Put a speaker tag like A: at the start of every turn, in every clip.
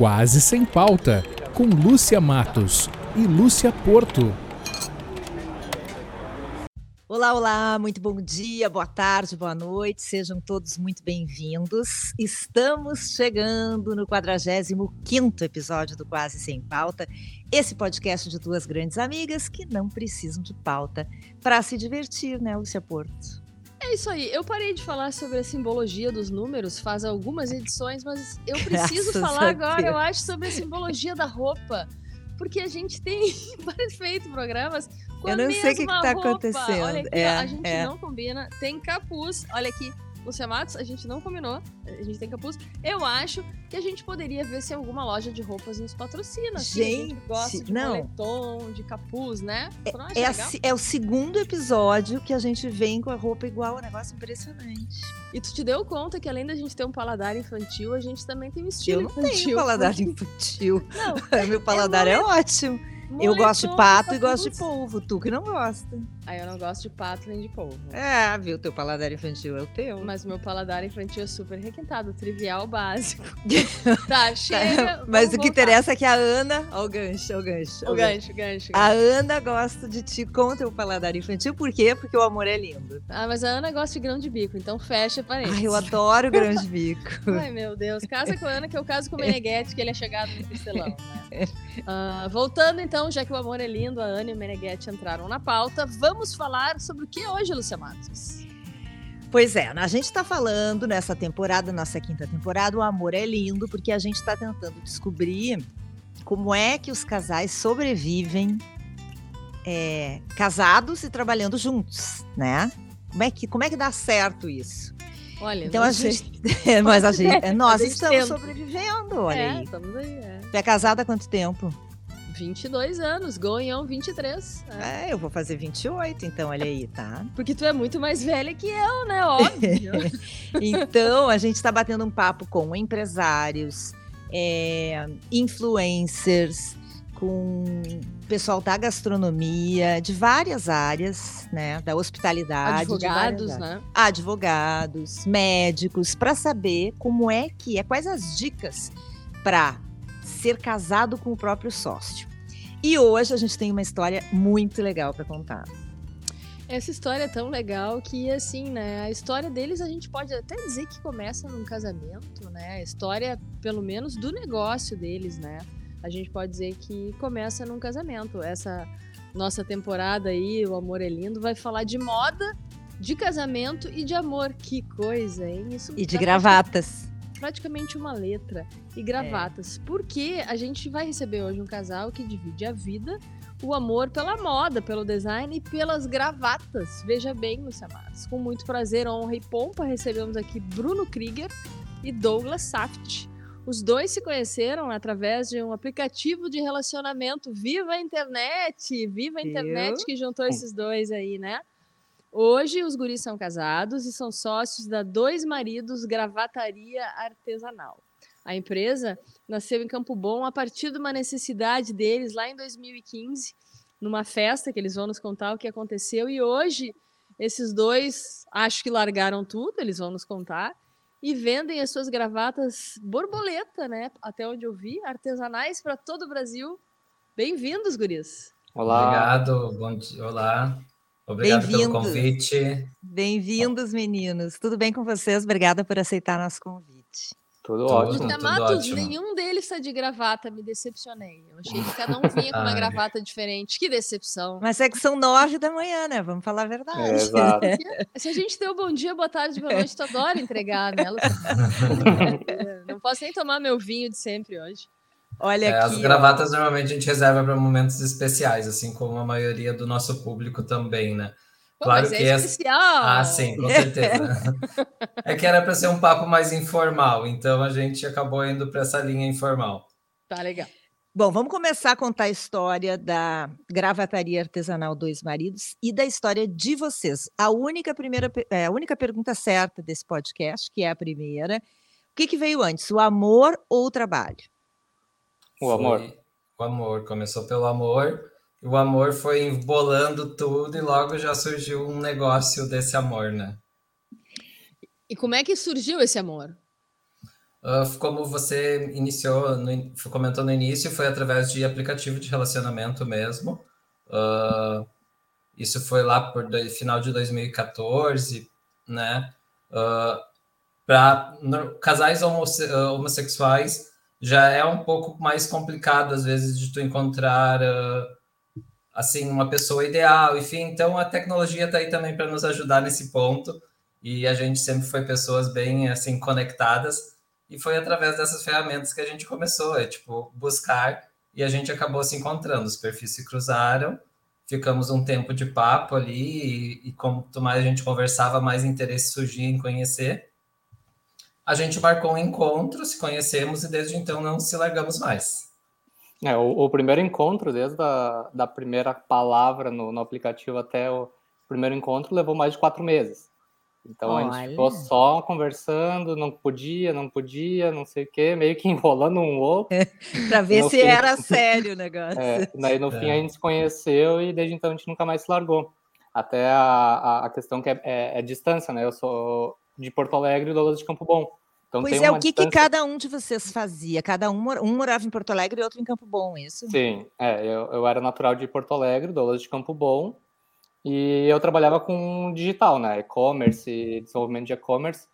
A: Quase Sem Pauta, com Lúcia Matos e Lúcia Porto.
B: Olá, olá, muito bom dia, boa tarde, boa noite, sejam todos muito bem-vindos. Estamos chegando no 45 episódio do Quase Sem Pauta, esse podcast de duas grandes amigas que não precisam de pauta para se divertir, né, Lúcia Porto?
C: É isso aí. Eu parei de falar sobre a simbologia dos números faz algumas edições, mas eu preciso
B: Graças
C: falar agora, eu acho, sobre a simbologia da roupa. Porque a gente tem feito programas com
B: Eu
C: a
B: não
C: mesma
B: sei o que tá
C: roupa.
B: acontecendo.
C: Olha aqui,
B: É,
C: ó, a gente
B: é.
C: não combina. Tem capuz. Olha aqui, Lúcia Matos, a gente não combinou. A gente tem capuz. Eu acho que a gente poderia ver se alguma loja de roupas nos patrocina. a gente
B: Gente,
C: gosta de
B: não.
C: moletom, de capuz, né? Acha
B: É, a é o segundo episódio que a gente vem com a roupa igual, é um negócio impressionante.
C: E tu te deu conta que além da gente ter um paladar infantil, a gente também tem um estilo
B: Eu não
C: infantil.
B: tenho paladar infantil.
C: Não,
B: Meu paladar é, ótimo. Eu gosto de pato e gosto de polvo. Tu que não gosta.
C: Aí eu não gosto de pato nem de polvo.
B: É, viu? Teu paladar infantil é o teu.
C: Mas meu paladar infantil é super requintado, trivial, básico. tá, chega.
B: Mas o que
C: voltar.
B: interessa é que a Ana. Ó, o gancho, ó, o gancho. ó
C: O gancho, o gancho. o
B: A
C: gancho.
B: Ana gosta de ti com teu paladar infantil. Por quê? Porque o amor é lindo.
C: Ah, mas a Ana gosta de grão de bico, então fecha parede.
B: Ai, eu adoro grão de bico.
C: Ai, meu Deus. Casa com a Ana, que eu caso com o Meneghetti, que ele é chegado no costelão, né? Ah, voltando então, já que o amor é lindo, a Ana e o Meneghetti entraram na pauta, vamos falar sobre o que hoje, Lúcia Matos?
B: Pois é, a gente está falando nessa temporada, nossa quinta temporada, o amor é lindo, porque a gente está tentando descobrir como é que os casais sobrevivem é, casados e trabalhando juntos, né? Como é que, como é que dá certo isso?
C: Olha,
B: Então a gente, mas a gente, nós
C: A gente
B: estamos
C: tenta.
B: sobrevivendo, olha
C: é,
B: aí.
C: estamos aí, é.
B: Tu é casada há quanto tempo?
C: 22 anos, Gonhão 23. É.
B: É, eu vou fazer 28, então olha aí, tá?
C: Porque tu é muito mais velha que eu, né? Óbvio.
B: Então, a gente está batendo um papo com empresários, é, influencers, com pessoal da gastronomia, de várias áreas, né? Da hospitalidade.
C: Advogados, né?
B: Advogados, médicos, para saber como é que é, quais as dicas para ser casado com o próprio sócio. E hoje a gente tem uma história muito legal para contar.
C: Essa história é tão legal que, assim, né? A história deles a gente pode até dizer que começa num casamento, né? A história, pelo menos, do negócio deles, né? A gente pode dizer que começa num casamento. Essa nossa temporada aí, O Amor é Lindo, vai falar de moda, de casamento e de amor. Que coisa, hein? Isso
B: E de gravatas.
C: Praticamente uma letra e gravatas. Porque a gente vai receber hoje um casal que divide a vida, o amor pela moda, pelo design e pelas gravatas. Veja bem, Lúcia Matos. Com muito prazer, honra e pompa, recebemos aqui Bruno Krieger e Douglas Saft. Os dois se conheceram através de um aplicativo de relacionamento. Viva a internet! Viva a internet
B: Viu?
C: que juntou esses dois aí, né? Hoje os guris são casados e são sócios da Dois Maridos Gravataria Artesanal. A empresa nasceu em Campo Bom a partir de uma necessidade deles lá em 2015, numa festa que eles vão nos contar o que aconteceu. E hoje esses dois acho que largaram tudo, eles vão nos contar, e vendem as suas gravatas borboleta, né? Até onde eu vi, artesanais para todo o Brasil. Bem-vindos, guris.
D: Olá,
E: Obrigado, bom dia, olá. Obrigado pelo
B: Bem-vindos.
E: convite.
B: Bem-vindos, meninos. Tudo bem com vocês? Obrigada por aceitar nosso convite.
D: tudo
E: Tudo.
D: ótimo.
E: Tudo
C: Matos,
E: ótimo.
C: nenhum deles está de gravata, me decepcionei. Eu achei que cada um vinha com uma gravata diferente. Que decepção.
B: Mas é que são nove da manhã, né? Vamos falar a verdade.
D: É, exato.
C: Se a gente deu bom dia, boa tarde, boa noite, tu adora entregar, né? Lúcia? Não posso nem tomar meu vinho de sempre hoje.
B: Olha
E: É, as
B: aqui. ó.
E: gravatas normalmente a gente reserva para momentos especiais, assim como a maioria do nosso público também, né?
C: Pô,
E: Claro
C: mas é
E: que essa-
C: especial.
E: Ah, sim, com certeza. É que era para ser um papo mais informal, então a gente acabou indo para essa linha informal.
C: Tá legal.
B: Bom, vamos começar a contar a história da Gravataria Artesanal Dois Maridos e da história de vocês. A única primeira, é, a única pergunta certa desse podcast, que é a primeira, o que, que veio antes, o amor ou o trabalho?
D: O amor.
E: O amor. Começou pelo amor, o amor foi embolando tudo, e logo já surgiu um negócio desse amor, né?
C: E como é que surgiu esse amor?
E: Uh, como você iniciou, no, comentou no início, foi através de aplicativo de relacionamento mesmo. Uh, isso foi lá por do, final de 2014, né? Uh, Para casais homosse homossexuais já é um pouco mais complicado às vezes de tu encontrar assim uma pessoa ideal, enfim. Então a tecnologia está aí também para nos ajudar nesse ponto. E a gente sempre foi pessoas bem assim conectadas. E foi através dessas ferramentas que a gente começou, é tipo buscar. E a gente acabou se encontrando, os perfis se cruzaram, ficamos um tempo de papo ali. E, e quanto mais a gente conversava, mais interesse surgia em conhecer. A gente marcou um encontro, se conhecemos e desde então não se largamos mais.
D: É, o, o primeiro encontro, desde a da primeira palavra no, no aplicativo até o primeiro encontro, levou mais de quatro meses. Então Olha. a gente ficou só conversando, não podia, não podia, não sei o quê, meio que enrolando um outro.
B: para ver se fim, era sério o negócio.
D: É, daí no é. fim a gente se conheceu e desde então a gente nunca mais se largou. Até a, a, a questão que é, é, é, distância, né? Eu sou de Porto Alegre e Douglas de Campo Bom.
B: Então, pois é, o que, distância... que cada um de vocês fazia? Cada um, um morava em Porto Alegre e outro em Campo Bom, isso?
D: Sim, é, eu, eu era natural de Porto Alegre, Douglas de Campo Bom, e eu trabalhava com digital, né? E-commerce, desenvolvimento de e-commerce.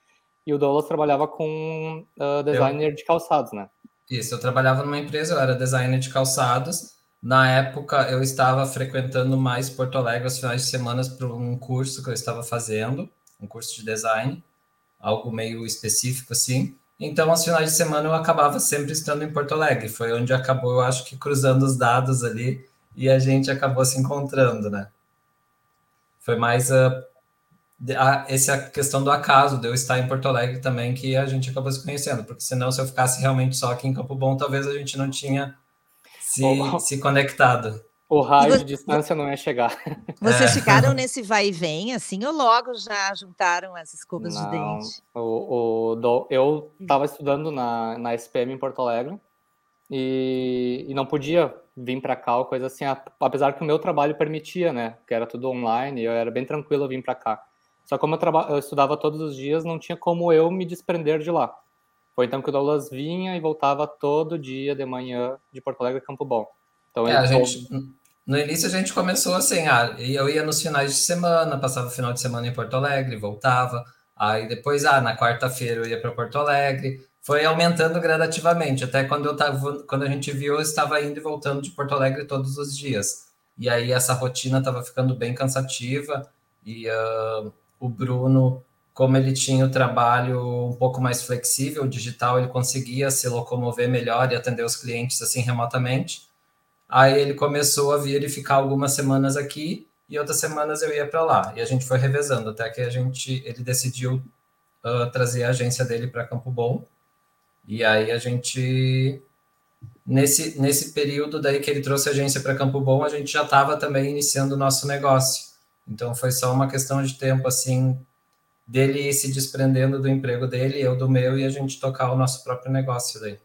D: E o Douglas trabalhava com uh, designer eu... de calçados, né?
E: Isso, eu trabalhava numa empresa, eu era designer de calçados. Na época, eu estava frequentando mais Porto Alegre aos finais de semana para um curso que eu estava fazendo, um curso de design, algo meio específico assim. Então, aos finais de semana, eu acabava sempre estando em Porto Alegre. Foi onde acabou, eu acho que cruzando os dados ali e a gente acabou se encontrando, né? Foi mais a, a, essa questão do acaso, de eu estar em Porto Alegre também, que a gente acabou se conhecendo, porque senão, se eu ficasse realmente só aqui em Campo Bom, talvez a gente não tinha se, oh. se conectado.
D: O raio você, de distância não ia chegar.
B: Vocês é. ficaram nesse vai e vem, assim, ou logo já juntaram as escovas não, de dente?
D: O, o, eu estava estudando na, na SPM em Porto Alegre e, e não podia vir para cá ou coisa assim, apesar que o meu trabalho permitia, né? Que era tudo online, eu era bem tranquilo vir para cá. Só como eu, traba... eu estudava todos os dias, não tinha como eu me desprender de lá. Foi então que o Douglas vinha e voltava todo dia de manhã de Porto Alegre a Campo Bom. Então,
E: é, a gente, no início a gente começou assim, ah, eu ia nos finais de semana, passava o final de semana em Porto Alegre, voltava. Aí depois, ah, na quarta-feira eu ia para Porto Alegre foi aumentando gradativamente, até quando eu tava, quando a gente viu, eu estava indo e voltando de Porto Alegre todos os dias. E aí essa rotina estava ficando bem cansativa e uh, o Bruno, como ele tinha o trabalho um pouco mais flexível, digital, ele conseguia se locomover melhor e atender os clientes assim remotamente. Aí ele começou a vir e ficar algumas semanas aqui e outras semanas eu ia para lá. E a gente foi revezando até que a gente ele decidiu uh, trazer a agência dele para Campo Bom e aí a gente nesse nesse período daí que ele trouxe a agência para Campo Bom, a gente já estava também iniciando o nosso negócio. Então foi só uma questão de tempo assim dele se desprendendo do emprego dele, eu do meu e a gente tocar o nosso próprio negócio daí.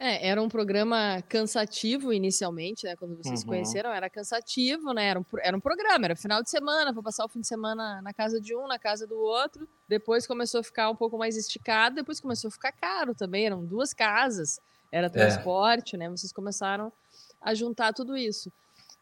C: É, era um programa cansativo inicialmente, né? Quando vocês uhum. conheceram, era cansativo, né? Era um, era um programa, era final de semana, vou passar o fim de semana na casa de um, na casa do outro. Depois começou a ficar um pouco mais esticado, depois começou a ficar caro também. Eram duas casas, era é. transporte, é. né? Vocês começaram a juntar tudo isso.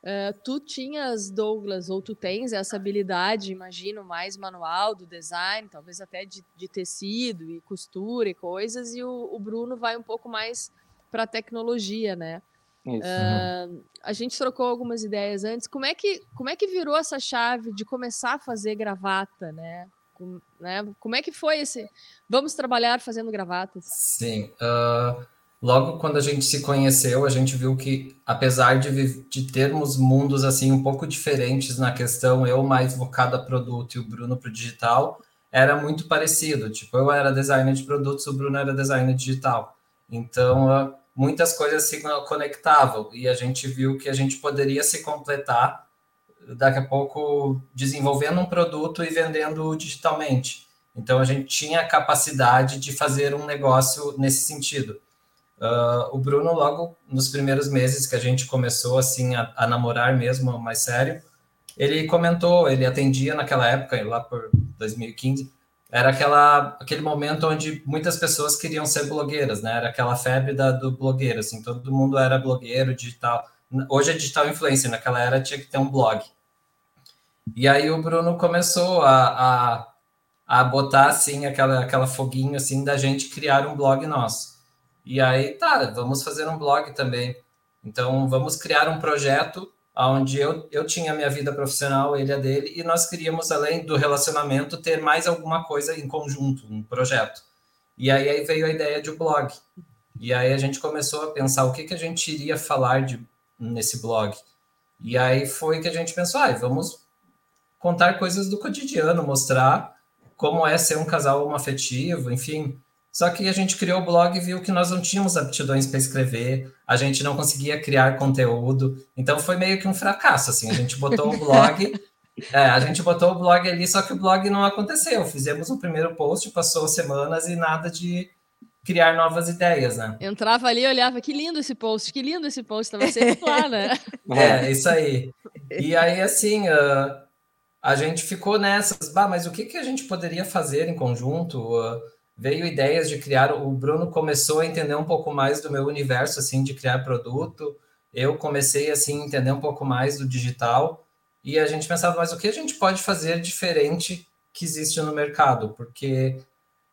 C: Uh, tu tinhas, Douglas, ou tu tens essa habilidade, imagino, mais manual do design, talvez até de, de tecido e costura e coisas, e o, o Bruno vai um pouco mais para a tecnologia, né? Uh, a gente trocou algumas ideias antes. Como é que como é que virou essa chave de começar a fazer gravata, né? Com, né? Como é que foi esse? Vamos trabalhar fazendo gravatas.
E: Sim. Uh, logo quando a gente se conheceu, a gente viu que apesar de, de termos mundos assim um pouco diferentes na questão, eu mais focado a produto e o Bruno para o digital, era muito parecido. Tipo, eu era designer de produtos, o Bruno era designer digital. Então, uh, muitas coisas se conectavam e a gente viu que a gente poderia se completar daqui a pouco desenvolvendo um produto e vendendo digitalmente. Então a gente tinha a capacidade de fazer um negócio nesse sentido. Uh, o Bruno, logo nos primeiros meses que a gente começou assim a, a, namorar mesmo, mais sério, ele comentou, ele atendia naquela época, lá por 2015, era aquela, aquele momento onde muitas pessoas queriam ser blogueiras, né? Era aquela febre da, do blogueiro, assim, todo mundo era blogueiro, digital. Hoje é digital influencer, naquela era tinha que ter um blog. E aí o Bruno começou a, a, a botar, assim, aquela, aquela foguinho, assim, da gente criar um blog nosso. E aí, tá, vamos fazer um blog também. Então, vamos criar um projeto onde eu, eu tinha minha vida profissional, ele a dele, e nós queríamos, além do relacionamento, ter mais alguma coisa em conjunto, um projeto. E aí, aí veio a ideia de um blog. E aí a gente começou a pensar o que, que a gente iria falar de, nesse blog. E aí foi que a gente pensou, ah, vamos contar coisas do cotidiano, mostrar como é ser um casal homoafetivo, enfim, só que a gente criou o blog e viu que nós não tínhamos aptidões para escrever, a gente não conseguia criar conteúdo, então foi meio que um fracasso, assim, a gente botou o blog, é, a gente botou o blog ali, só que o blog não aconteceu, fizemos um primeiro post, passou semanas e nada de criar novas ideias, né?
C: Entrava ali e olhava, que lindo esse post, que lindo esse post, estava sempre lá, né?
E: É, isso aí. E aí, assim, uh, a gente ficou nessas, bah, mas o que, que a gente poderia fazer em conjunto? Uh, veio ideias de criar. O Bruno começou a entender um pouco mais do meu universo, assim, de criar produto. Eu comecei, assim, a entender um pouco mais do digital. E a gente pensava, mas o que a gente pode fazer diferente que existe no mercado? Porque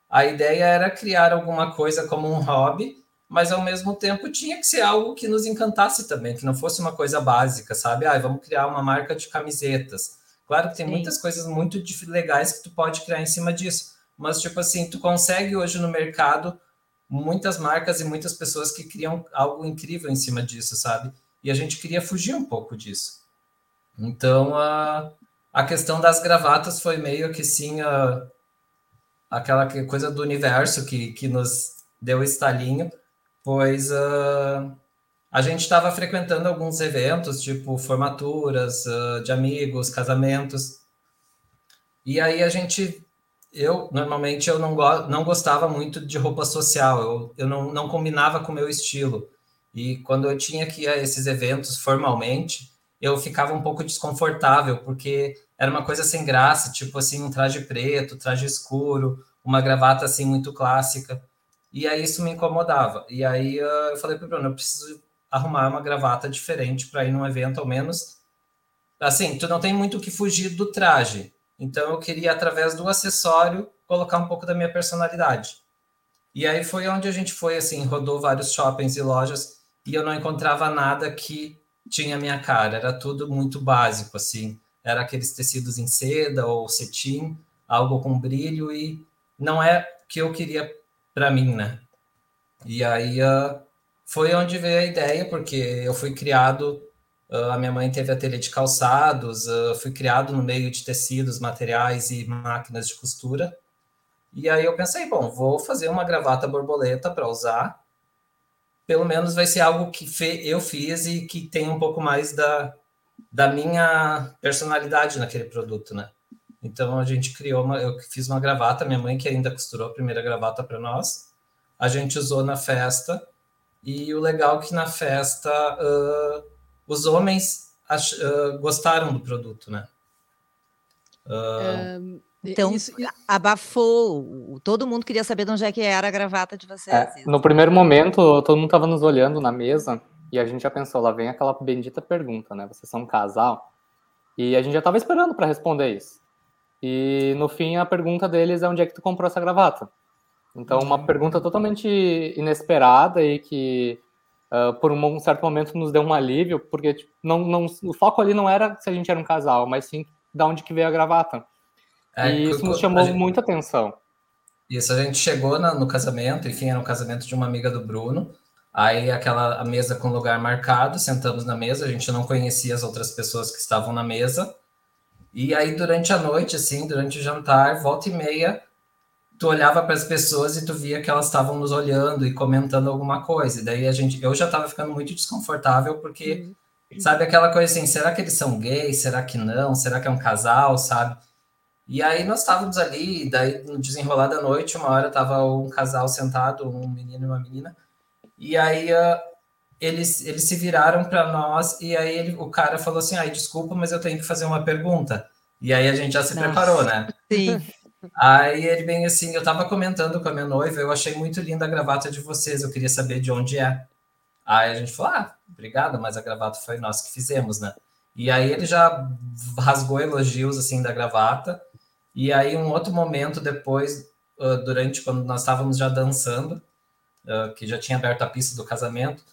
E: a ideia era criar alguma coisa como um hobby, mas ao mesmo tempo tinha que ser algo que nos encantasse também, que não fosse uma coisa básica, sabe? Ah, vamos criar uma marca de camisetas. Claro que tem Sim. muitas coisas muito legais que tu pode criar em cima disso, mas tipo assim, tu consegue hoje no mercado muitas marcas e muitas pessoas que criam algo incrível em cima disso, sabe? E a gente queria fugir um pouco disso. Então, a, a questão das gravatas foi meio que sim, a, aquela coisa do universo que, que nos deu estalinho, pois a, a gente estava frequentando alguns eventos, tipo formaturas de amigos, casamentos, e aí a gente eu normalmente eu não, go não gostava muito de roupa social, eu, eu não, não combinava com o meu estilo. E quando eu tinha que ir a esses eventos formalmente, eu ficava um pouco desconfortável, porque era uma coisa sem graça, tipo assim, um traje preto, traje escuro, uma gravata assim muito clássica. E aí isso me incomodava. E aí eu falei para o Bruno, eu preciso arrumar uma gravata diferente para ir num evento ao menos. Assim, tu não tem muito o que fugir do traje, então eu queria, através do acessório, colocar um pouco da minha personalidade. E aí foi onde a gente foi, assim, rodou vários shoppings e lojas e eu não encontrava nada que tinha minha cara. Era tudo muito básico, assim. Era aqueles tecidos em seda ou cetim, algo com brilho e não é que eu queria para mim, né? E aí uh, foi onde veio a ideia, porque eu fui criado a minha mãe teve ateliê de calçados, uh, fui criado no meio de tecidos, materiais e máquinas de costura. E aí eu pensei, bom, vou fazer uma gravata borboleta para usar. Pelo menos vai ser algo que eu fiz e que tem um pouco mais da, da minha personalidade naquele produto, né? Então a gente criou uma, eu fiz uma gravata, minha mãe que ainda costurou a primeira gravata para nós. A gente usou na festa e o legal é que na festa uh, os homens ach, uh, gostaram do produto, né?
B: Uh, então, isso, abafou. Todo mundo queria saber de onde é que era a gravata de vocês.
D: É, no primeiro momento, todo mundo estava nos olhando na mesa e a gente já pensou, lá vem aquela bendita pergunta, né? Vocês são um casal? E a gente já estava esperando para responder isso. E no fim, a pergunta deles é onde é que tu comprou essa gravata? Então, uma uhum. pergunta totalmente inesperada e que uh, por um certo momento nos deu um alívio, porque tipo, não, não, o foco ali não era se a gente era um casal, mas sim da onde que veio a gravata. É, e isso nos chamou gente, muita atenção.
E: Isso, a gente chegou na, no casamento, enfim, era um casamento de uma amiga do Bruno, aí aquela a mesa com lugar marcado, sentamos na mesa, a gente não conhecia as outras pessoas que estavam na mesa, e aí durante a noite, assim, durante o jantar, volta e meia, tu olhava para as pessoas e tu via que elas estavam nos olhando e comentando alguma coisa. E daí a gente, eu já estava ficando muito desconfortável porque uhum. sabe aquela coisa assim, será que eles são gays? Será que não? Será que é um casal, sabe? E aí nós estávamos ali, daí no desenrolar da noite, uma hora tava um casal sentado, um menino e uma menina. E aí uh, eles, eles se viraram para nós e aí ele, o cara falou assim: "Ai, desculpa, mas eu tenho que fazer uma pergunta". E aí a gente já se Nossa. preparou, né?
B: Sim.
E: Aí ele bem assim, eu tava comentando com a minha noiva, eu achei muito linda a gravata de vocês, eu queria saber de onde é. Aí a gente falou, ah, obrigada, mas a gravata foi nós que fizemos, né? E aí ele já rasgou elogios assim da gravata. E aí um outro momento depois, durante quando nós estávamos já dançando, que já tinha aberto a pista do casamento,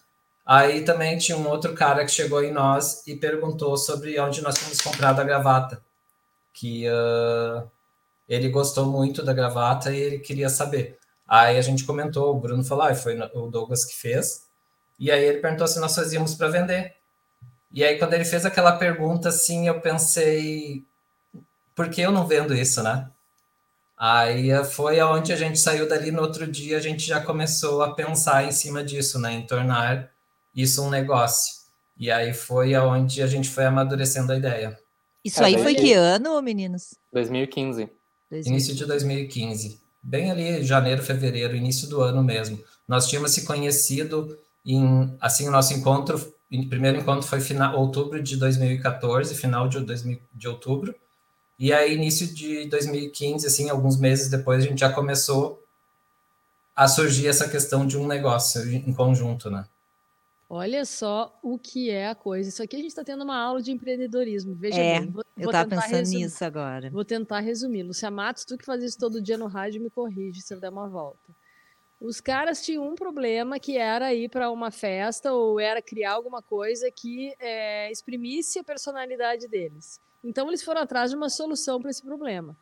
E: aí também tinha um outro cara que chegou em nós e perguntou sobre onde nós tínhamos comprado a gravata, que uh, ele gostou muito da gravata e ele queria saber. Aí a gente comentou, o Bruno falou, ah, foi o Douglas que fez. E aí ele perguntou se nós fazíamos para vender. E aí, quando ele fez aquela pergunta, assim, eu pensei, por que eu não vendo isso, né? Aí foi aonde a gente saiu dali no outro dia, a gente já começou a pensar em cima disso, né? Em tornar isso um negócio. E aí foi aonde a gente foi amadurecendo a ideia.
B: Isso é, aí foi que ano, meninos?
D: 2015.
E: 2015. Início de 2015. Bem ali, janeiro, fevereiro, início do ano mesmo. Nós tínhamos se conhecido em, assim, o nosso encontro primeiro encontro foi final, outubro de 2014, final de, 2000, de outubro. E aí, início de 2015, assim, alguns meses depois, a gente já começou a surgir essa questão de um negócio em conjunto, né?
C: Olha só o que é a coisa. Isso aqui a gente está tendo uma aula de empreendedorismo. Veja
B: é,
C: bem.
B: Vou, eu estava pensando resumir. nisso agora.
C: Vou tentar resumir. Lucia Matos, tu que faz isso todo dia no rádio, me corrige se eu der uma volta. Os caras tinham um problema que era ir para uma festa ou era criar alguma coisa que é, exprimisse a personalidade deles. Então eles foram atrás de uma solução para esse problema.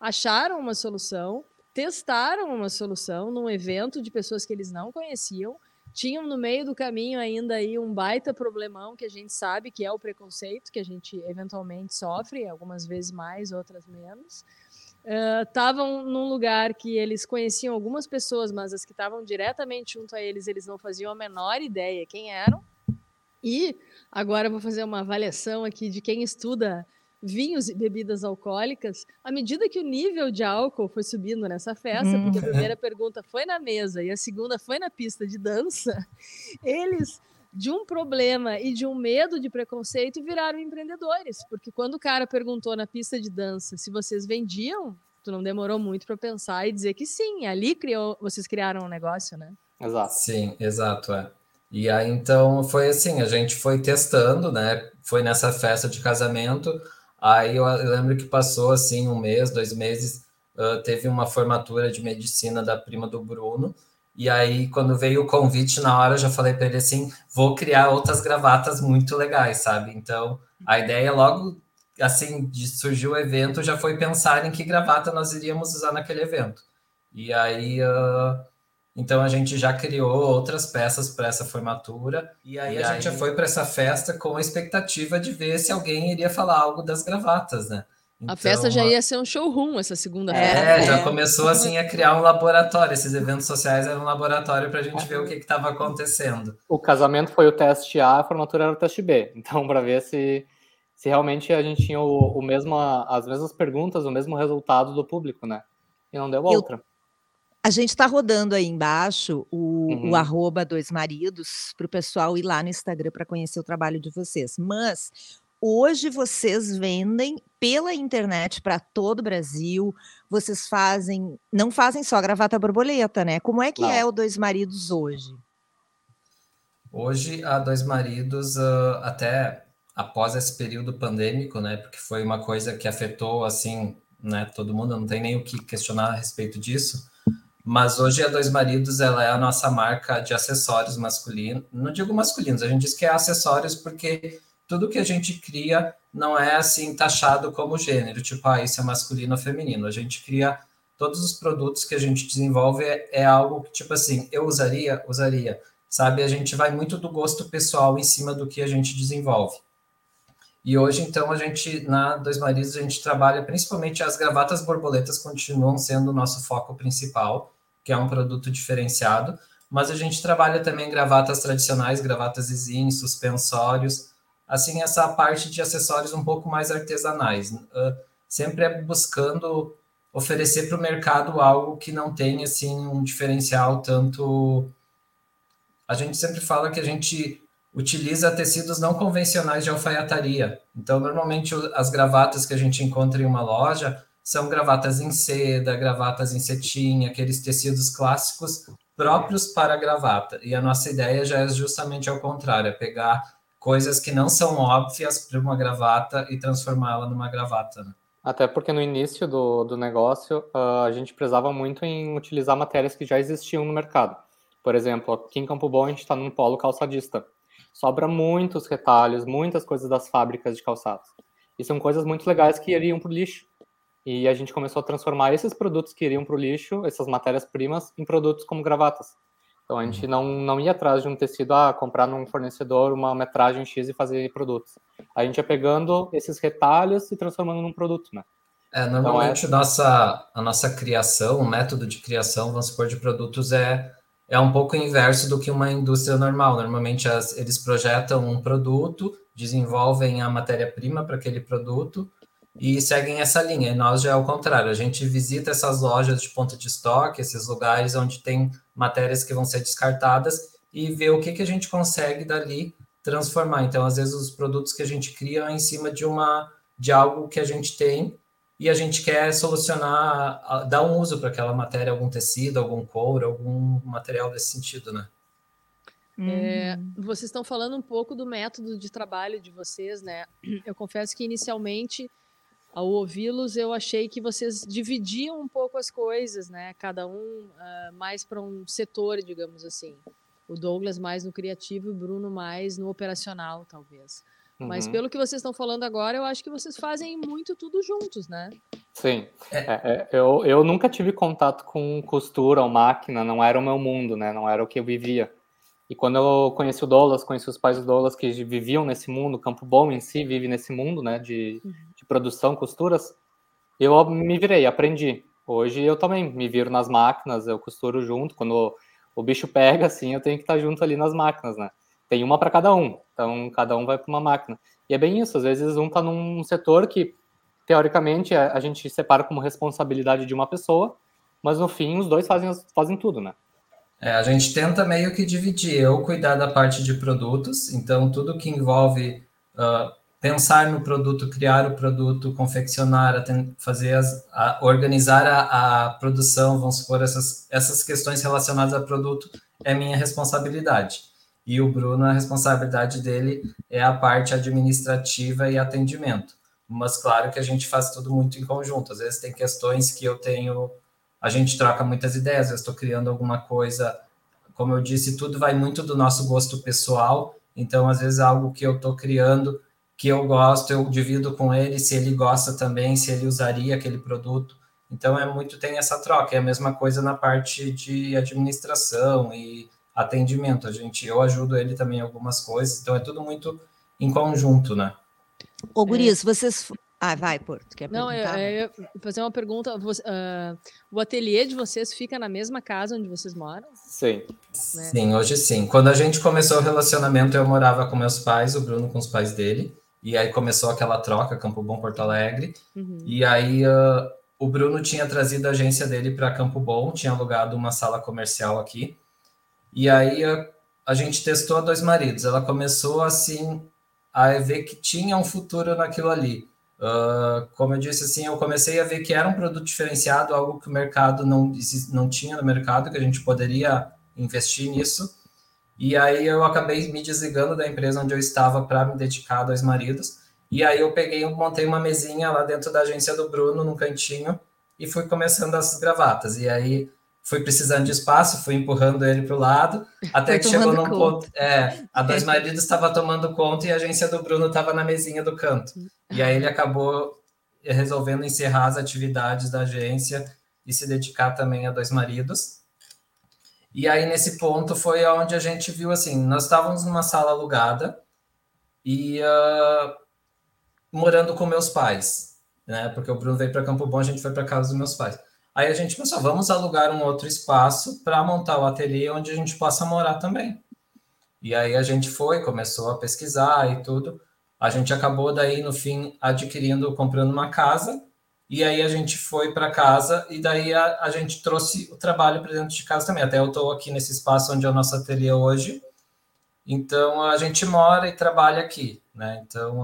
C: Acharam uma solução, testaram uma solução num evento de pessoas que eles não conheciam, tinham no meio do caminho ainda aí um baita problemão que a gente sabe que é o preconceito que a gente eventualmente sofre, algumas vezes mais, outras menos estavam uh, num lugar que eles conheciam algumas pessoas, mas as que estavam diretamente junto a eles, eles não faziam a menor ideia quem eram. E agora vou fazer uma avaliação aqui de quem estuda vinhos e bebidas alcoólicas. À medida que o nível de álcool foi subindo nessa festa, hum. porque a primeira pergunta foi na mesa e a segunda foi na pista de dança, eles de um problema e de um medo de preconceito viraram empreendedores, porque quando o cara perguntou na pista de dança se vocês vendiam, tu não demorou muito para pensar e dizer que sim, ali criou, vocês criaram um negócio, né?
E: Exato. Sim, exato, é. E aí então foi assim, a gente foi testando, né? Foi nessa festa de casamento, aí eu, lembro que passou assim um mês, dois meses, uh, teve uma formatura de medicina da prima do Bruno, e aí, quando veio o convite, na hora eu já falei para ele assim: vou criar outras gravatas muito legais, sabe? Então, a ideia logo assim de surgir o evento já foi pensar em que gravata nós iríamos usar naquele evento. E aí, uh, então a gente já criou outras peças para essa formatura. E aí e a aí... gente já foi para essa festa com a expectativa de ver se alguém iria falar algo das gravatas, né?
C: Então, a festa já ia ser um showroom essa segunda-feira.
E: É, já começou assim a criar um laboratório. Esses eventos sociais eram um laboratório para a gente ver o que estava acontecendo.
D: O casamento foi o teste A, a formatura era o teste B. Então, para ver se, se realmente a gente tinha o, o mesmo, as mesmas perguntas, o mesmo resultado do público, né? E não deu outra.
B: A gente está rodando aí embaixo o, uhum. o arroba dois maridos para o pessoal ir lá no Instagram para conhecer o trabalho de vocês. Mas Hoje vocês vendem pela internet para todo o Brasil. Vocês fazem, não fazem só gravata borboleta, né? Como é que não. é o Dois Maridos hoje?
E: Hoje a Dois Maridos uh, até após esse período pandêmico, né? Porque foi uma coisa que afetou assim, né? Todo mundo não tem nem o que questionar a respeito disso. Mas hoje a Dois Maridos ela é a nossa marca de acessórios masculinos. Não digo masculinos, a gente diz que é acessórios porque tudo que a gente cria não é assim taxado como gênero, tipo, ah, isso é masculino ou feminino. A gente cria todos os produtos que a gente desenvolve é, é algo que, tipo assim, eu usaria, usaria. Sabe, a gente vai muito do gosto pessoal em cima do que a gente desenvolve. E hoje, então, a gente, na Dois Maridos, a gente trabalha principalmente as gravatas borboletas continuam sendo o nosso foco principal, que é um produto diferenciado, mas a gente trabalha também gravatas tradicionais, gravatas zin, suspensórios, assim essa parte de acessórios um pouco mais artesanais, uh, sempre é buscando oferecer para o mercado algo que não tenha assim um diferencial tanto. A gente sempre fala que a gente utiliza tecidos não convencionais de alfaiataria. Então, normalmente as gravatas que a gente encontra em uma loja são gravatas em seda, gravatas em cetim, aqueles tecidos clássicos próprios para gravata. E a nossa ideia já é justamente ao contrário, é pegar coisas que não são óbvias para uma gravata e transformá-la numa gravata. Né?
D: Até porque no início do, do negócio, uh, a gente prezava muito em utilizar matérias que já existiam no mercado. Por exemplo, aqui em Campo Bom a gente está num polo calçadista. Sobra muitos retalhos, muitas coisas das fábricas de calçados. E são coisas muito legais que iriam para o lixo. E a gente começou a transformar esses produtos que iriam para o lixo, essas matérias-primas, em produtos como gravatas. Então a gente uhum. não, não ia atrás de um tecido, ah, comprar num fornecedor uma metragem X e fazer produtos. A gente ia pegando esses retalhos e transformando num produto, né?
E: É, normalmente então, é... Nossa, a nossa criação, o método de criação, vamos supor, de produtos é, é um pouco inverso do que uma indústria normal. Normalmente as, eles projetam um produto, desenvolvem a matéria-prima para aquele produto, e seguem essa linha. E nós já é o contrário, a gente visita essas lojas de ponto de estoque, esses lugares onde tem matérias que vão ser descartadas e vê o que, que a gente consegue dali transformar. Então, às vezes, os produtos que a gente cria em cima de uma de algo que a gente tem e a gente quer solucionar, dar um uso para aquela matéria, algum tecido, algum couro, algum material desse sentido, né?
C: É, uhum. vocês estão falando um pouco do método de trabalho de vocês, né? Eu confesso que inicialmente ao ouvi-los, eu achei que vocês dividiam um pouco as coisas, né? Cada um uh, mais para um setor, digamos assim. O Douglas mais no criativo e o Bruno mais no operacional, talvez. Uhum. Mas pelo que vocês estão falando agora, eu acho que vocês fazem muito tudo juntos, né?
D: Sim. É, é, eu, eu nunca tive contato com costura ou máquina, não era o meu mundo, né? Não era o que eu vivia. E quando eu conheci o Douglas, conheci os pais do Douglas que viviam nesse mundo, Campo Bom em si vive nesse mundo, né? De, uhum de produção, costuras, eu me virei, aprendi. Hoje eu também me viro nas máquinas, eu costuro junto. Quando o bicho pega, assim, eu tenho que estar junto ali nas máquinas, né? Tem uma para cada um, então cada um vai para uma máquina. E é bem isso, às vezes um está num setor que, teoricamente, a gente separa como responsabilidade de uma pessoa, mas no fim os dois fazem, fazem tudo, né?
E: É, a gente tenta meio que dividir, eu cuidar da parte de produtos, então tudo que envolve uh, pensar no produto, criar o produto, confeccionar, fazer as, a, organizar a, a, produção, vamos supor, essas, essas questões relacionadas a produto é minha responsabilidade. E o Bruno, a responsabilidade dele é a parte administrativa e atendimento. Mas claro que a gente faz tudo muito em conjunto. Às vezes tem questões que eu tenho, a gente troca muitas ideias, eu estou criando alguma coisa, como eu disse, tudo vai muito do nosso gosto pessoal. Então, às vezes, algo que eu estou criando, que eu gosto, eu divido com ele se ele gosta também, se ele usaria aquele produto. Então é muito tem essa troca. É a mesma coisa na parte de administração e atendimento. A gente eu ajudo ele também em algumas coisas. Então é tudo muito em conjunto, né?
B: Ô, Guris, é. vocês ah, vai, Porto. Quer
C: Não, eu, eu, fazer uma pergunta. Uh, o ateliê de vocês fica na mesma casa onde vocês moram?
D: Sim.
E: Né? Sim, hoje sim. Quando a gente começou o relacionamento, eu morava com meus pais, o Bruno com os pais dele. E aí começou aquela troca, Campo Bom, Porto Alegre. Uhum. E aí uh, o Bruno tinha trazido a agência dele para Campo Bom, tinha alugado uma sala comercial aqui. E aí uh, a gente testou a Dois Maridos. Ela começou assim a ver que tinha um futuro naquilo ali. Uh, como eu disse, assim, eu comecei a ver que era um produto diferenciado, algo que o mercado não, não tinha no mercado, que a gente poderia investir nisso. E aí eu acabei me desligando da empresa onde eu estava para me dedicar a dois maridos. E aí eu peguei, montei uma mesinha lá dentro da agência do Bruno, num cantinho, e fui começando as gravatas. E aí fui precisando de espaço, fui empurrando ele para o lado, até que chegou num ponto. É, a dois maridos estava tomando conta e a agência do Bruno estava na mesinha do canto. E aí ele acabou resolvendo encerrar as atividades da agência e se dedicar também a dois maridos. E aí, nesse ponto, foi onde a gente viu assim: nós estávamos numa sala alugada e uh, morando com meus pais, né? Porque o Bruno veio para Campo Bom, a gente foi para casa dos meus pais. Aí a gente pensou: vamos alugar um outro espaço para montar o ateliê onde a gente possa morar também. E aí a gente foi, começou a pesquisar e tudo. A gente acabou daí, no fim, adquirindo, comprando uma casa e aí a gente foi para casa e daí a, a gente trouxe o trabalho para dentro de casa também. Até eu estou aqui nesse espaço onde é o nosso ateliê hoje. Então a gente mora e trabalha aqui, né? Então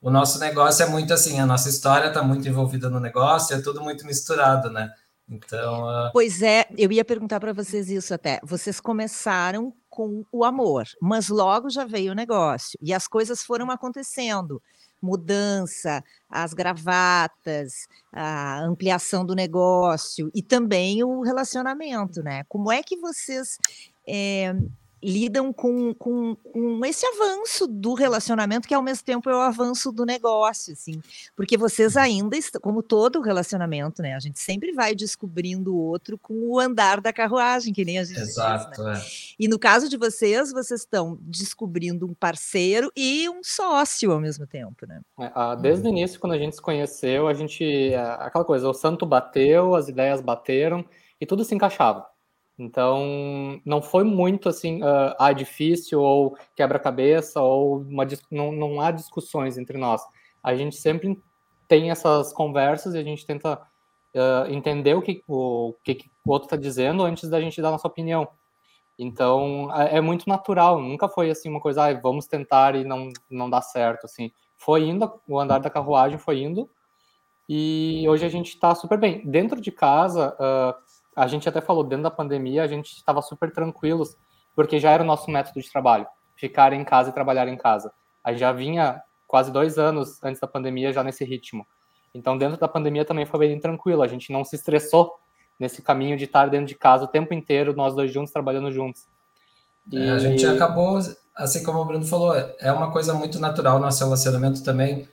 E: o nosso negócio é muito assim, a nossa história está muito envolvida no negócio, é tudo muito misturado, né? Então.
B: Pois é, eu ia perguntar para vocês isso até. Vocês começaram com o amor, mas logo já veio o negócio e as coisas foram acontecendo. Mudança, as gravatas, a ampliação do negócio e também o relacionamento, né? Como é que vocês é, lidam com, com, com, esse avanço do relacionamento, que ao mesmo tempo é o avanço do negócio, assim, porque vocês ainda estão, como todo relacionamento, né? A gente sempre vai descobrindo o outro com o andar da carruagem, que nem a gente
E: Exato,
B: diz, né?
E: é.
B: E no caso de vocês, vocês estão descobrindo um parceiro e um sócio ao mesmo tempo, né?
D: É, ah, desde o início, quando a gente se conheceu, a gente, é, aquela coisa, o santo bateu, as ideias bateram e tudo se encaixava. Então, não foi muito assim, uh, ah, difícil ou quebra-cabeça ou uma, não, não há discussões entre nós. A gente sempre tem essas conversas e a gente tenta uh, entender o que o, que, que o outro está dizendo antes da gente dar nossa opinião. Então, é, é, muito natural, nunca foi assim uma coisa, ah, vamos tentar e não, não dá certo, assim. Foi indo, o andar da carruagem foi indo, e hoje a gente está super bem. Dentro de casa, uh, a gente até falou, dentro da pandemia, a gente estava super tranquilos, porque já era o nosso método de trabalho, ficar em casa e trabalhar em casa. A gente já vinha quase dois anos antes da pandemia já nesse ritmo. Então, dentro da pandemia também foi bem tranquilo, a gente não se estressou nesse caminho de estar dentro de casa o tempo inteiro, nós dois juntos, trabalhando juntos.
E: E... É, a gente acabou, assim como o Bruno falou, é uma coisa muito natural, nosso relacionamento também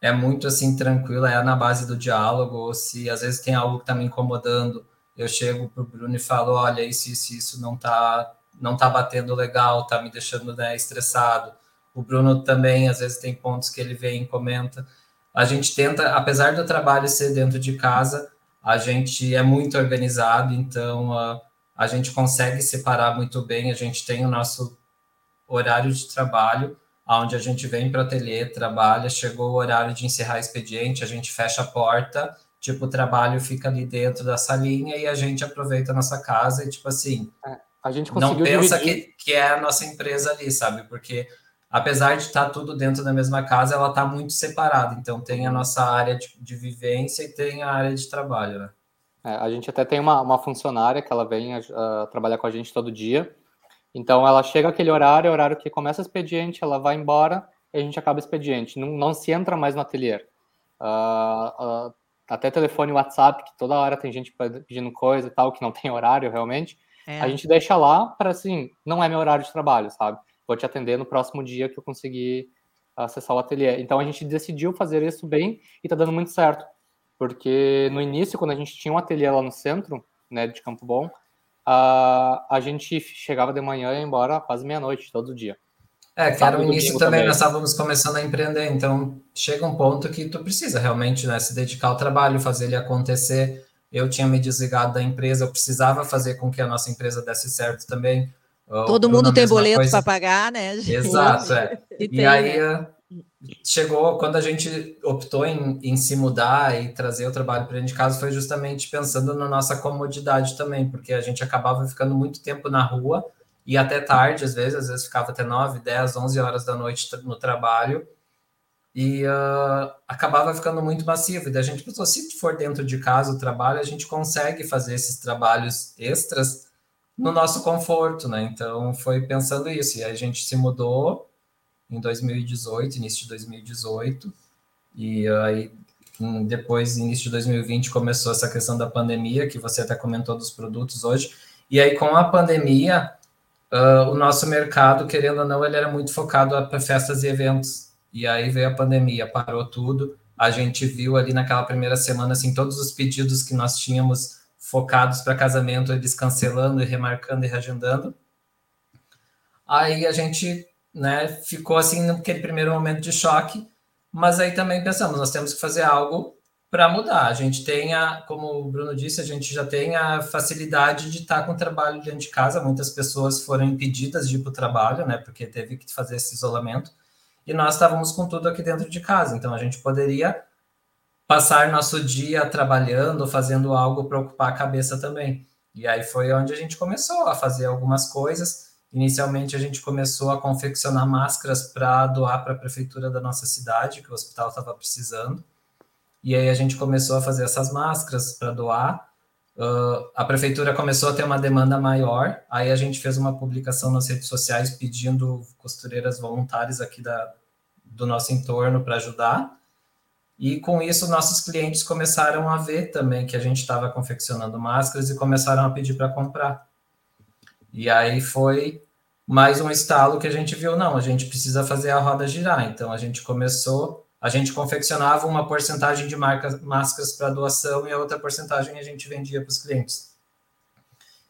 E: é muito assim tranquilo, é na base do diálogo, se às vezes tem algo que está me incomodando, eu chego para o Bruno e falo, olha, isso, isso, isso não está não tá batendo legal, tá me deixando né, estressado. O Bruno também, às vezes, tem pontos que ele vem e comenta. A gente tenta, apesar do trabalho ser dentro de casa, a gente é muito organizado, então a, a gente consegue separar muito bem. A gente tem o nosso horário de trabalho, onde a gente vem para o ateliê, trabalha, chegou o horário de encerrar expediente, a gente fecha a porta Tipo, o trabalho fica ali dentro da salinha e a gente aproveita a nossa casa e, tipo assim,
D: é, a gente não
E: pensa que, que é a nossa empresa ali, sabe? Porque apesar de estar tudo dentro da mesma casa, ela está muito separada. Então, tem a nossa área de, de vivência e tem a área de trabalho, né?
D: É, a gente até tem uma, uma funcionária que ela vem trabalhar com a gente todo dia. Então, ela chega aquele horário, é horário que começa o expediente, ela vai embora e a gente acaba o expediente. Não, não se entra mais no ateliê. Uh, uh, até telefone WhatsApp, que toda hora tem gente pedindo coisa e tal, que não tem horário realmente. É. A gente deixa lá para assim, não é meu horário de trabalho, sabe? Vou te atender no próximo dia que eu conseguir acessar o ateliê. Então a gente decidiu fazer isso bem e tá dando muito certo. Porque no início, quando a gente tinha um ateliê lá no centro, né, de Campo Bom, a, a gente chegava de manhã e ia embora quase meia-noite, todo dia.
E: É, que era o início também, também, nós estávamos começando a empreender, então chega um ponto que tu precisa realmente né, se dedicar ao trabalho, fazer ele acontecer. Eu tinha me desligado da empresa, eu precisava fazer com que a nossa empresa desse certo também.
B: Todo mundo tem boleto para pagar, né?
E: Exato, é. E, e tem, aí né? chegou, quando a gente optou em, em se mudar e trazer o trabalho para dentro de casa, foi justamente pensando na nossa comodidade também, porque a gente acabava ficando muito tempo na rua, e até tarde, às vezes, às vezes ficava até 9, 10, 11 horas da noite no trabalho e uh, acabava ficando muito massivo. E daí a gente pensou, se for dentro de casa o trabalho, a gente consegue fazer esses trabalhos extras no nosso conforto, né? Então foi pensando isso. E a gente se mudou em 2018, início de 2018, e aí depois, início de 2020, começou essa questão da pandemia, que você até comentou dos produtos hoje. E aí, com a pandemia, uh, o nosso mercado, querendo ou não, ele era muito focado para festas e eventos. E aí veio a pandemia, parou tudo. A gente viu ali naquela primeira semana, assim, todos os pedidos que nós tínhamos focados para casamento, eles cancelando e remarcando e reagendando. Aí a gente, né, ficou assim naquele primeiro momento de choque, mas aí também pensamos, nós temos que fazer algo para mudar. A gente tem a, como o Bruno disse, a gente já tem a facilidade de estar com o trabalho dentro de casa. Muitas pessoas foram impedidas de ir para o trabalho, né? Porque teve que fazer esse isolamento. E nós estávamos com tudo aqui dentro de casa. Então a gente poderia passar nosso dia trabalhando, fazendo algo para ocupar a cabeça também. E aí foi onde a gente começou a fazer algumas coisas. Inicialmente, a gente começou a confeccionar máscaras para doar para a prefeitura da nossa cidade, que o hospital estava precisando. E aí a gente começou a fazer essas máscaras para doar. Uh, a prefeitura começou a ter uma demanda maior, aí a gente fez uma publicação nas redes sociais pedindo costureiras voluntárias aqui da, do nosso entorno para ajudar. E com isso, nossos clientes começaram a ver também que a gente estava confeccionando máscaras e começaram a pedir para comprar. E aí foi mais um estalo que a gente viu, não, a gente precisa fazer a roda girar. Então a gente começou, a gente confeccionava uma porcentagem de marcas, máscaras para doação e a outra porcentagem a gente vendia para os clientes.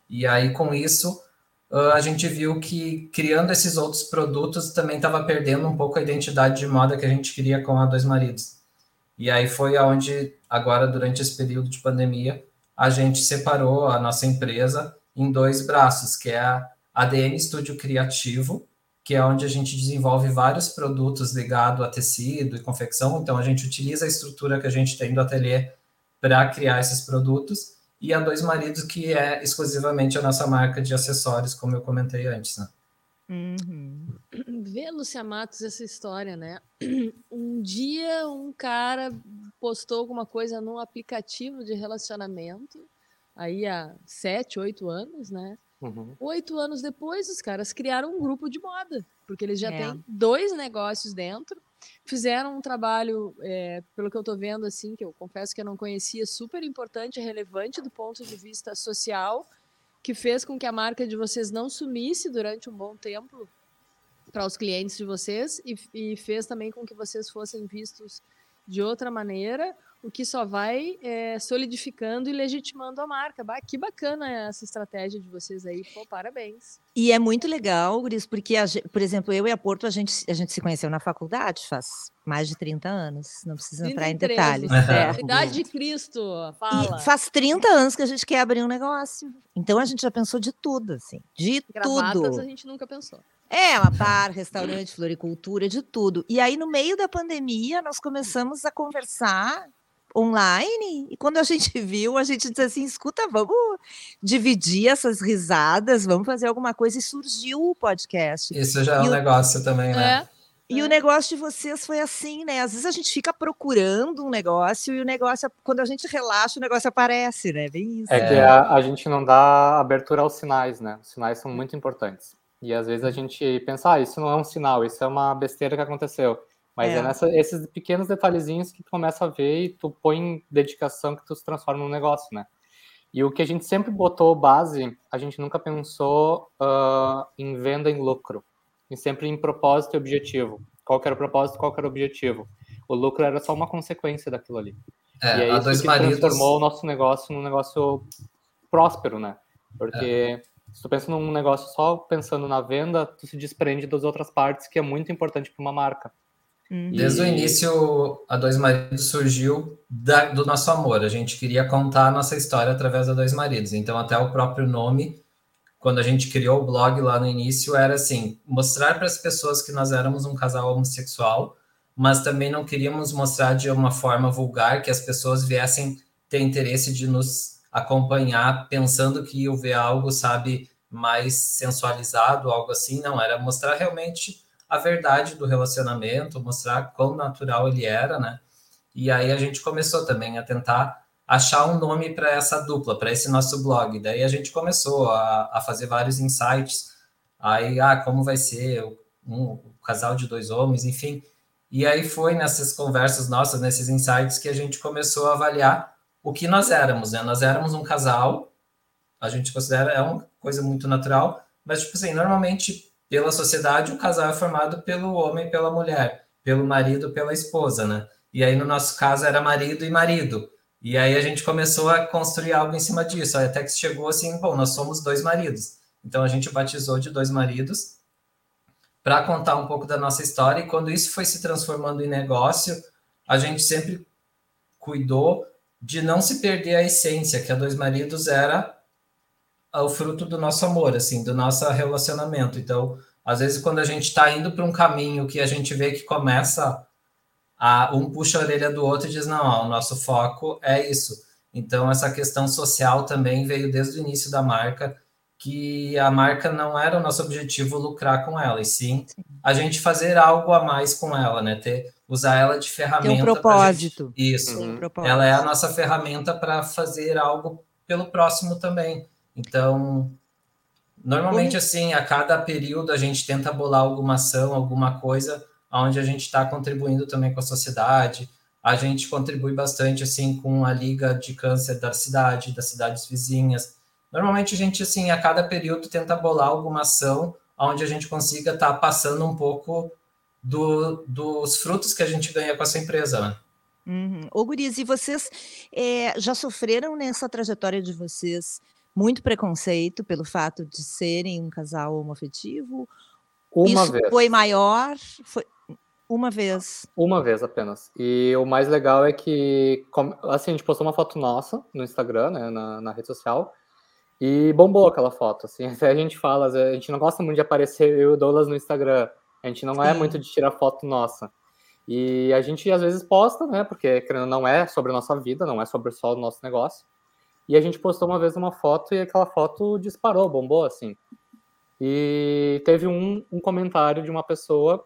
E: E aí com isso a gente viu que criando esses outros produtos também estava perdendo um pouco a identidade de moda que a gente queria com a Dois Maridos. E aí foi aonde agora durante esse período de pandemia a gente separou a nossa empresa em dois braços, que é a ADN Estúdio Criativo, que é onde a gente desenvolve vários produtos ligados a tecido e confecção. Então, a gente utiliza a estrutura que a gente tem do ateliê para criar esses produtos. E a Dois Maridos, que é exclusivamente a nossa marca de acessórios, como eu comentei antes. Né?
C: Uhum. Vê, Lucia Matos, essa história, né? Um dia um cara postou alguma coisa num aplicativo de relacionamento aí há sete, oito anos, né? Uhum. Oito anos depois, os caras criaram um grupo de moda, porque eles já é. têm dois negócios dentro, fizeram um trabalho, é, pelo que eu estou vendo, assim, que eu confesso que eu não conhecia, super importante e relevante do ponto de vista social, que fez com que a marca de vocês não sumisse durante um bom tempo para os clientes de vocês e, e fez também com que vocês fossem vistos de outra maneira, o que só vai é, solidificando e legitimando a marca. Bah, que bacana essa estratégia de vocês aí, pô, parabéns.
B: E é muito legal, Gris, porque, a, por exemplo, eu e a Porto, a gente, a gente se conheceu na faculdade faz mais de 30 anos, não precisa entrar em detalhes.
C: É. Idade de Cristo, fala.
B: E faz 30 anos que a gente quer abrir um negócio, então a gente já pensou de tudo, assim, de
C: Gravatas
B: tudo.
C: a gente nunca pensou.
B: É, uma bar, restaurante, floricultura, de tudo. E aí, no meio da pandemia, nós começamos a conversar online, e quando a gente viu, a gente disse assim: escuta, vamos dividir essas risadas, vamos fazer alguma coisa, e surgiu o podcast.
E: Isso já é um o... negócio também, né?
B: É. E é. o negócio de vocês foi assim, né? Às vezes a gente fica procurando um negócio e o negócio, quando a gente relaxa, o negócio aparece, né? Bem isso.
D: É que a, a gente não dá abertura aos sinais, né? Os sinais são muito importantes. E às vezes a gente pensa, ah, isso não é um sinal, isso é uma besteira que aconteceu. Mas é, é nessa, esses pequenos detalhezinhos que tu começa a ver e tu põe dedicação que tu se transforma num negócio, né? E o que a gente sempre botou base, a gente nunca pensou uh, em venda em lucro, e sempre em propósito e objetivo. Qual era o propósito, qual era o objetivo. O lucro era só uma consequência daquilo ali. É, e é isso dois que maridos... transformou o nosso negócio num negócio próspero, né? Porque é. Se tu pensa num negócio só pensando na venda, tu se desprende das outras partes, que é muito importante para uma marca.
E: Uhum. Desde o início, a Dois Maridos surgiu da, do nosso amor. A gente queria contar a nossa história através da Dois Maridos. Então, até o próprio nome, quando a gente criou o blog lá no início, era assim: mostrar para as pessoas que nós éramos um casal homossexual, mas também não queríamos mostrar de uma forma vulgar que as pessoas viessem ter interesse de nos acompanhar pensando que ia ver algo, sabe, mais sensualizado, algo assim. Não, era mostrar realmente a verdade do relacionamento, mostrar quão natural ele era, né? E aí a gente começou também a tentar achar um nome para essa dupla, para esse nosso blog. Daí a gente começou a, a fazer vários insights. Aí, ah, como vai ser um, um casal de dois homens, enfim. E aí foi nessas conversas nossas, nesses insights, que a gente começou a avaliar o que nós éramos, né? Nós éramos um casal, a gente considera, é uma coisa muito natural, mas, tipo assim, normalmente pela sociedade, o casal é formado pelo homem pela mulher, pelo marido pela esposa, né? E aí, no nosso caso, era marido e marido. E aí a gente começou a construir algo em cima disso, até que chegou assim, bom, nós somos dois maridos. Então a gente batizou de dois maridos para contar um pouco da nossa história. E quando isso foi se transformando em negócio, a gente sempre cuidou de não se perder a essência, que a Dois Maridos era o fruto do nosso amor, assim, do nosso relacionamento. Então, às vezes, quando a gente está indo para um caminho que a gente vê que começa a um puxa a orelha do outro e diz: não, ó, o nosso foco é isso. Então, essa questão social também veio desde o início da marca que a marca não era o nosso objetivo lucrar com ela, e sim, sim. a gente fazer algo a mais com ela, né? Ter, usar ela de ferramenta. Tem
B: um propósito.
E: Gente, isso. Um propósito. Ela é a nossa ferramenta para fazer algo pelo próximo também. Então, normalmente, assim, a cada período a gente tenta bolar alguma ação, alguma coisa, onde a gente está contribuindo também com a sociedade. A gente contribui bastante, assim, com a Liga de Câncer da cidade, das cidades vizinhas Normalmente a gente, assim, a cada período tenta bolar alguma ação onde a gente consiga estar tá passando um pouco do, dos frutos que a gente ganha com essa empresa, né?
B: Uhum. Ô, Guriz, e vocês é, já sofreram nessa trajetória de vocês muito preconceito pelo fato de serem um casal homoafetivo?
D: Uma
B: Isso
D: vez.
B: foi maior? Foi uma vez?
D: Uma vez apenas. E o mais legal é que, assim, a gente postou uma foto nossa no Instagram, né, na, na rede social, e bombou aquela foto, assim. A gente fala, a gente não gosta muito de aparecer eu e o Douglas no Instagram. A gente não é muito de tirar foto nossa. E a gente às vezes posta, né? Porque não é sobre a nossa vida, não é sobre só o nosso negócio. E a gente postou uma vez uma foto e aquela foto disparou, bombou, assim. E teve um, um comentário de uma pessoa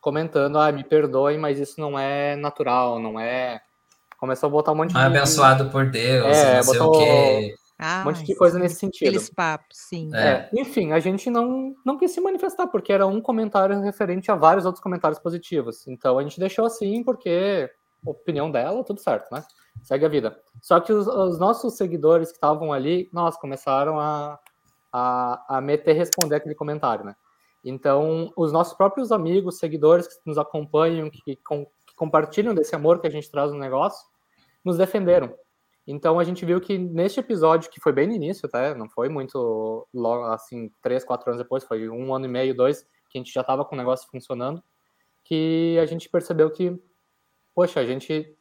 D: comentando: ah, me perdoem, mas isso não é natural, não é. Começou a botar um monte de.
E: Ah, abençoado por Deus, é, não botou... sei o quê
D: ah, um monte de coisa nesse sentido.
B: Aqueles papos, sim.
D: É. enfim, a gente não, não quis se manifestar, porque era um comentário referente a vários outros comentários positivos. Então a gente deixou assim, porque opinião dela, tudo certo, né? Segue a vida. Só que os, os nossos seguidores que estavam ali, nós começaram a, a, a meter responder aquele comentário, né? Então, os nossos próprios amigos, seguidores que nos acompanham, que, com, que compartilham desse amor que a gente traz no negócio, nos defenderam. Então a gente viu que neste episódio, que foi bem no início, tá? Não foi muito logo assim, três, quatro anos depois, foi um ano e meio, dois, que a gente já estava com o negócio funcionando, que a gente percebeu que, poxa, a gente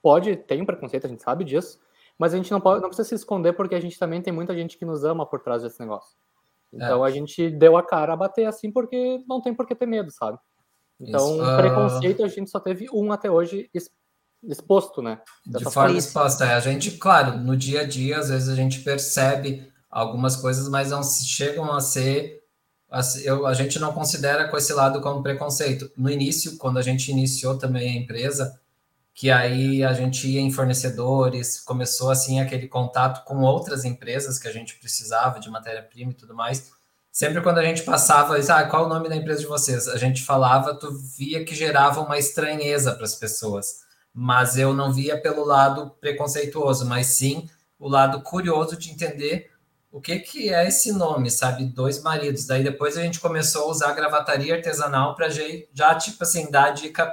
D: pode, tem um preconceito, a gente sabe disso, mas a gente não, pode, não precisa se esconder porque a gente também tem muita gente que nos ama por trás desse negócio. Então é. a gente deu a cara a bater assim porque não tem por que ter medo, sabe? Então, Isso, uh... preconceito a gente só teve um até hoje exposto, né?
E: De forma exposta. É, a gente, claro, no dia a dia, às vezes a gente percebe algumas coisas, mas não chegam a ser. Eu, a gente não considera com esse lado como preconceito. No início, quando a gente iniciou também a empresa, que aí a gente ia em fornecedores, começou assim aquele contato com outras empresas que a gente precisava de matéria-prima e tudo mais. Sempre quando a gente passava, ah, qual o nome da empresa de vocês? A gente falava, tu via que gerava uma estranheza para as pessoas mas eu não via pelo lado preconceituoso, mas sim o lado curioso de entender o que, que é esse nome, sabe? Dois maridos. Daí depois a gente começou a usar gravataria artesanal para já, tipo assim, dar dica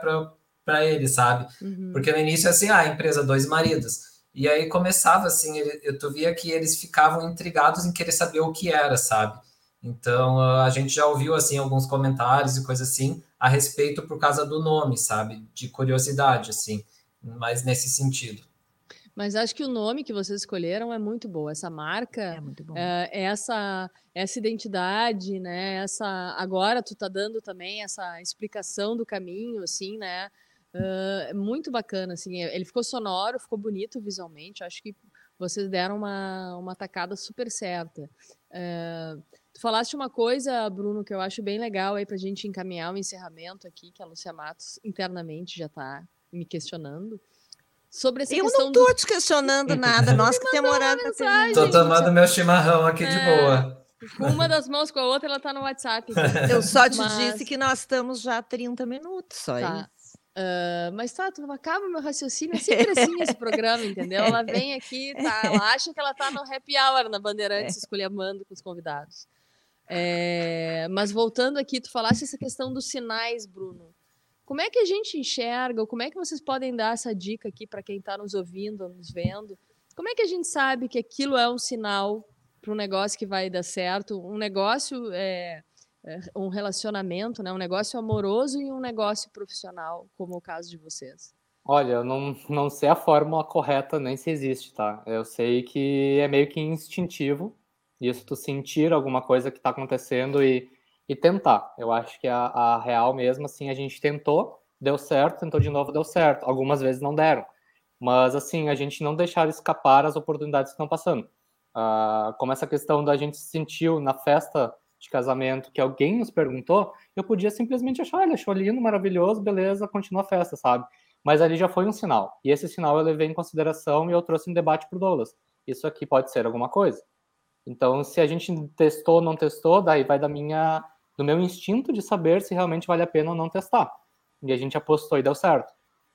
E: para ele, sabe? Uhum. Porque no início, assim, ah, empresa Dois Maridos. E aí começava assim, eu tu via que eles ficavam intrigados em querer saber o que era, sabe? Então a gente já ouviu assim alguns comentários e coisas assim a respeito por causa do nome, sabe? De curiosidade, assim mas nesse sentido.
C: Mas acho que o nome que vocês escolheram é muito bom. Essa marca,
B: é muito bom.
C: É, essa essa identidade, né? Essa agora tu tá dando também essa explicação do caminho, assim, né? Uh, é muito bacana, assim. Ele ficou sonoro, ficou bonito visualmente. Acho que vocês deram uma uma tacada super certa. Uh, tu falaste uma coisa, Bruno, que eu acho bem legal aí para a gente encaminhar o encerramento aqui, que a Lucia Matos internamente já está me questionando. Sobre essa
B: eu
C: questão
B: não tô
C: do...
B: te questionando nada, nós que temos horário
E: pra Tô tomando meu chimarrão aqui é, de boa.
C: Com uma das mãos com a outra, ela tá no WhatsApp.
B: Eu só te mas... disse que nós estamos já 30 minutos, só tá.
C: Uh, mas tá, tu não acaba meu raciocínio, é sempre assim esse programa, entendeu? Ela vem aqui, tá, ela acha que ela tá no happy hour na Bandeirantes, escolhendo com os convidados. É, mas voltando aqui, tu falaste essa questão dos sinais, Bruno. Como é que a gente enxerga, como é que vocês podem dar essa dica aqui para quem está nos ouvindo, nos vendo? Como é que a gente sabe que aquilo é um sinal para um negócio que vai dar certo? Um negócio, é, é, um relacionamento, né? um negócio amoroso e um negócio profissional, como o caso de vocês?
D: Olha, eu não, não sei a fórmula correta, nem se existe, tá? Eu sei que é meio que instintivo, isso tu sentir alguma coisa que está acontecendo e e tentar. Eu acho que a, a real mesmo, assim, a gente tentou, deu certo, tentou de novo, deu certo. Algumas vezes não deram. Mas, assim, a gente não deixar escapar as oportunidades que estão passando. Uh, como essa questão da gente se sentiu na festa de casamento que alguém nos perguntou, eu podia simplesmente achar, ele achou lindo, maravilhoso, beleza, continua a festa, sabe? Mas ali já foi um sinal. E esse sinal eu levei em consideração e eu trouxe um debate para o Douglas. Isso aqui pode ser alguma coisa. Então, se a gente testou ou não testou, daí vai da minha, do meu instinto de saber se realmente vale a pena ou não testar. E a gente apostou e deu certo.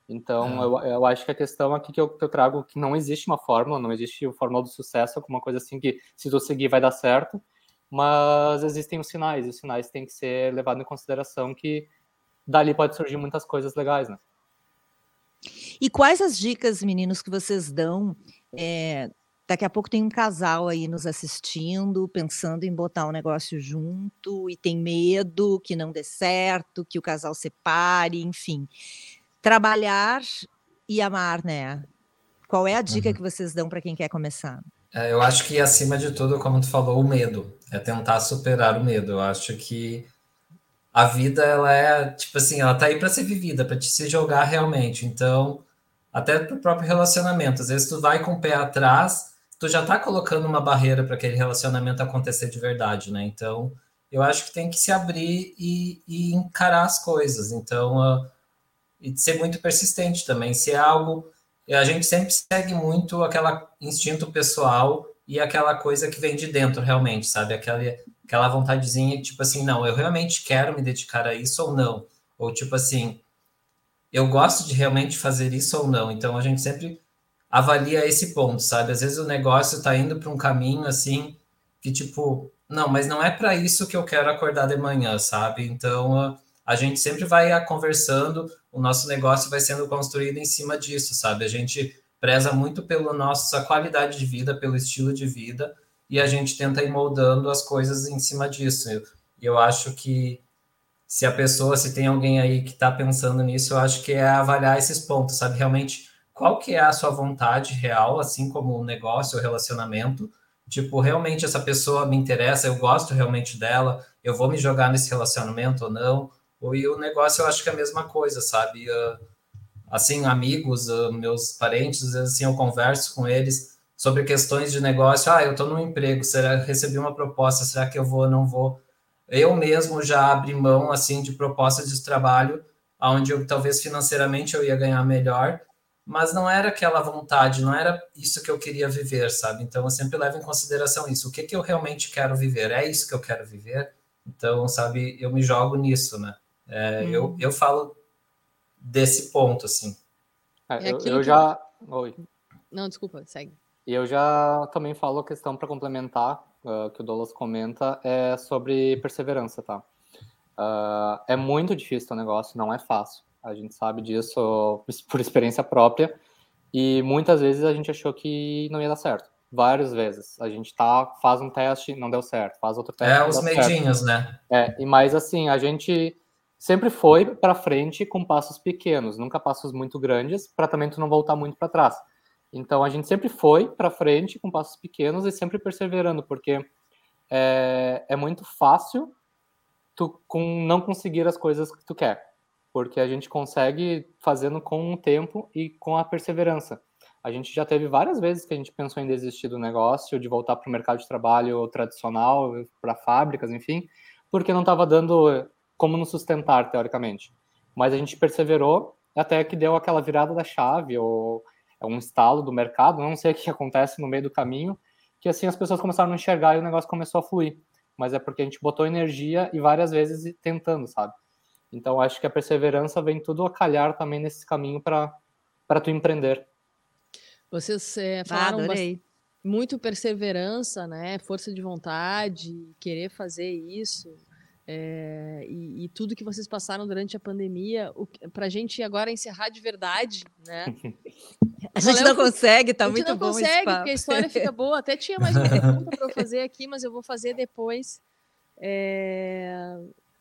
D: Então, é. eu, eu acho que a questão aqui que eu, que eu trago que não existe uma fórmula, não existe o fórmula do sucesso, alguma coisa assim que se tu seguir vai dar certo mas existem os sinais, e os sinais têm que ser levados em consideração que dali pode surgir muitas coisas legais, né?
B: E quais as dicas, meninos, que vocês dão? É, daqui a pouco tem um casal aí nos assistindo, pensando em botar um negócio junto e tem medo que não dê certo, que o casal separe, enfim. Trabalhar e amar, né? Qual é a dica uhum. que vocês dão para quem quer começar?
E: É, eu acho que acima de tudo, como tu falou, o medo. É tentar superar o medo. Eu acho que a vida, ela é, tipo assim, ela tá aí para ser vivida, para te se jogar realmente. Então, até pro próprio relacionamento. Às vezes tu vai com o pé atrás, tu já tá colocando uma barreira para aquele relacionamento acontecer de verdade, né? Então, eu acho que tem que se abrir e, e encarar as coisas. Então, uh, e ser muito persistente também. Se é algo a gente sempre segue muito aquele instinto pessoal e aquela coisa que vem de dentro, realmente, sabe? Aquela, aquela vontadezinha, tipo assim, não, eu realmente quero me dedicar a isso ou não. Ou tipo assim, eu gosto de realmente fazer isso ou não. Então a gente sempre avalia esse ponto, sabe? Às vezes o negócio está indo para um caminho assim que tipo, não, mas não é para isso que eu quero acordar de manhã, sabe? Então a gente sempre vai conversando, o nosso negócio vai sendo construído em cima disso, sabe? A gente preza muito pela nossa qualidade de vida, pelo estilo de vida, e a gente tenta ir moldando as coisas em cima disso. E eu acho que se a pessoa, se tem alguém aí que está pensando nisso, eu acho que é avaliar esses pontos, sabe? Realmente, qual que é a sua vontade real, assim como o negócio, o relacionamento, tipo, realmente essa pessoa me interessa, eu gosto realmente dela, eu vou me jogar nesse relacionamento ou não, e o negócio eu acho que é a mesma coisa, sabe? Uh, assim, amigos, uh, meus parentes, assim, eu converso com eles sobre questões de negócio. Ah, eu estou no emprego, será que recebi uma proposta, será que eu vou ou não vou? Eu mesmo já abri mão, assim, de propostas de trabalho, onde eu, talvez financeiramente eu ia ganhar melhor, mas não era aquela vontade, não era isso que eu queria viver, sabe? Então eu sempre levo em consideração isso. O que, que eu realmente quero viver? É isso que eu quero viver? Então, sabe, eu me jogo nisso, né? É, hum. eu, eu falo desse ponto, assim.
D: É, é eu, eu já. Oi.
C: Não, desculpa, segue.
D: E eu já também falo a questão para complementar, uh, que o Douglas comenta, é sobre perseverança, tá? Uh, é muito difícil o negócio, não é fácil. A gente sabe disso por experiência própria. E muitas vezes a gente achou que não ia dar certo. Várias vezes. A gente tá, faz um teste, não deu certo. Faz outro teste.
E: É, os medinhos, certo. né?
D: É, e mais assim, a gente sempre foi para frente com passos pequenos, nunca passos muito grandes, para também tu não voltar muito para trás. Então a gente sempre foi para frente com passos pequenos e sempre perseverando, porque é, é muito fácil tu com não conseguir as coisas que tu quer, porque a gente consegue fazendo com o tempo e com a perseverança. A gente já teve várias vezes que a gente pensou em desistir do negócio, de voltar para o mercado de trabalho tradicional, para fábricas, enfim, porque não estava dando como nos sustentar, teoricamente. Mas a gente perseverou até que deu aquela virada da chave, ou é um estalo do mercado, não sei o que acontece no meio do caminho, que assim as pessoas começaram a enxergar e o negócio começou a fluir. Mas é porque a gente botou energia e várias vezes tentando, sabe? Então acho que a perseverança vem tudo a calhar também nesse caminho para tu empreender.
C: Vocês é, falaram ah, muito perseverança, né? Força de vontade, querer fazer isso. É, e, e, tudo que vocês passaram durante a pandemia, para a gente agora encerrar de verdade, né?
B: A gente não consegue, tá muito
C: bom. A gente não consegue, porque a história fica boa. Até tinha mais uma pergunta para eu fazer aqui, mas eu vou fazer depois. É,